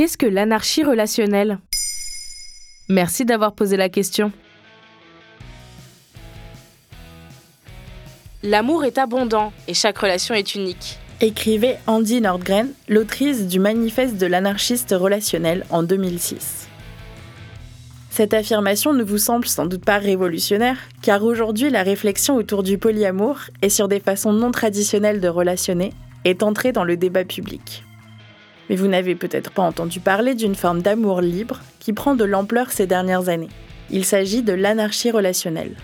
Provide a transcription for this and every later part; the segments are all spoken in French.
Qu'est-ce que l'anarchie relationnelle? Merci d'avoir posé la question. L'amour est abondant et chaque relation est unique. Écrivait Andy Nordgren, l'autrice du Manifeste de l'anarchiste relationnel en 2006. Cette affirmation ne vous semble sans doute pas révolutionnaire, car aujourd'hui la réflexion autour du polyamour et sur des façons non traditionnelles de relationner est entrée dans le débat public. Mais vous n'avez peut-être pas entendu parler d'une forme d'amour libre qui prend de l'ampleur ces dernières années. Il s'agit de l'anarchie relationnelle.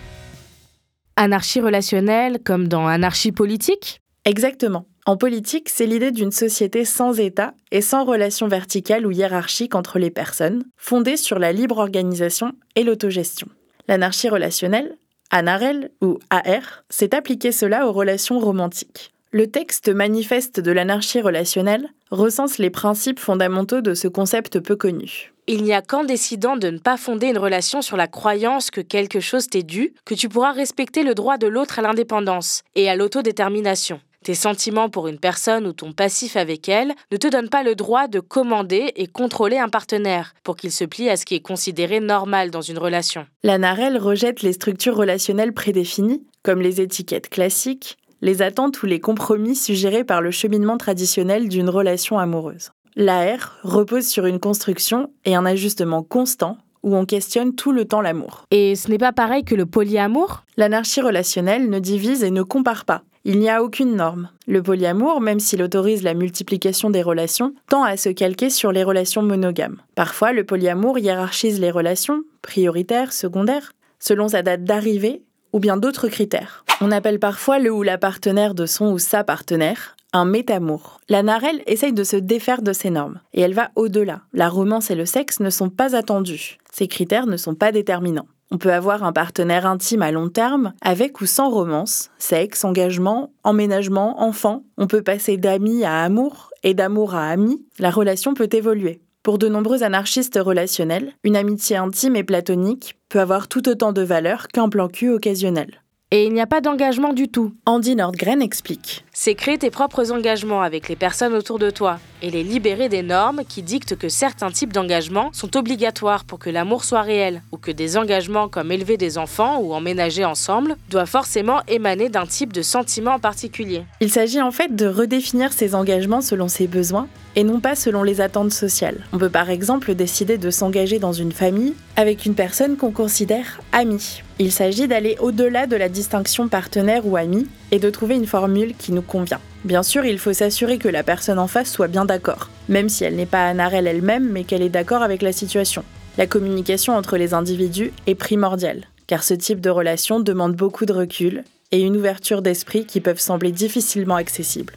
Anarchie relationnelle comme dans anarchie politique? Exactement. En politique, c'est l'idée d'une société sans État et sans relation verticale ou hiérarchique entre les personnes, fondée sur la libre organisation et l'autogestion. L'anarchie relationnelle, ANAREL ou AR, s'est appliqué cela aux relations romantiques. Le texte manifeste de l'anarchie relationnelle recense les principes fondamentaux de ce concept peu connu. Il n'y a qu'en décidant de ne pas fonder une relation sur la croyance que quelque chose t'est dû que tu pourras respecter le droit de l'autre à l'indépendance et à l'autodétermination. Tes sentiments pour une personne ou ton passif avec elle ne te donnent pas le droit de commander et contrôler un partenaire pour qu'il se plie à ce qui est considéré normal dans une relation. La NAREL rejette les structures relationnelles prédéfinies, comme les étiquettes classiques, les attentes ou les compromis suggérés par le cheminement traditionnel d'une relation amoureuse. L'AR repose sur une construction et un ajustement constant où on questionne tout le temps l'amour. Et ce n'est pas pareil que le polyamour? L'anarchie relationnelle ne divise et ne compare pas. Il n'y a aucune norme. Le polyamour, même s'il autorise la multiplication des relations, tend à se calquer sur les relations monogames. Parfois, le polyamour hiérarchise les relations, prioritaires, secondaires, selon sa date d'arrivée ou bien d'autres critères. On appelle parfois le ou la partenaire de son ou sa partenaire un métamour. La Narelle essaye de se défaire de ces normes, et elle va au-delà. La romance et le sexe ne sont pas attendus. Ces critères ne sont pas déterminants. On peut avoir un partenaire intime à long terme, avec ou sans romance, sexe, engagement, emménagement, enfant. On peut passer d'amis à amour et d'amour à ami. La relation peut évoluer. Pour de nombreux anarchistes relationnels, une amitié intime et platonique peut avoir tout autant de valeur qu'un plan cul occasionnel. Et il n'y a pas d'engagement du tout. Andy Nordgren explique. C'est créer tes propres engagements avec les personnes autour de toi et les libérer des normes qui dictent que certains types d'engagements sont obligatoires pour que l'amour soit réel ou que des engagements comme élever des enfants ou emménager ensemble doivent forcément émaner d'un type de sentiment en particulier. Il s'agit en fait de redéfinir ces engagements selon ses besoins et non pas selon les attentes sociales. On peut par exemple décider de s'engager dans une famille avec une personne qu'on considère amie. Il s'agit d'aller au-delà de la distinction partenaire ou ami et de trouver une formule qui nous convient. Bien sûr, il faut s'assurer que la personne en face soit bien d'accord, même si elle n'est pas anarelle elle-même, mais qu'elle est d'accord avec la situation. La communication entre les individus est primordiale, car ce type de relation demande beaucoup de recul et une ouverture d'esprit qui peuvent sembler difficilement accessibles.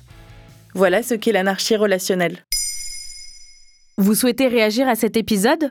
Voilà ce qu'est l'anarchie relationnelle. Vous souhaitez réagir à cet épisode?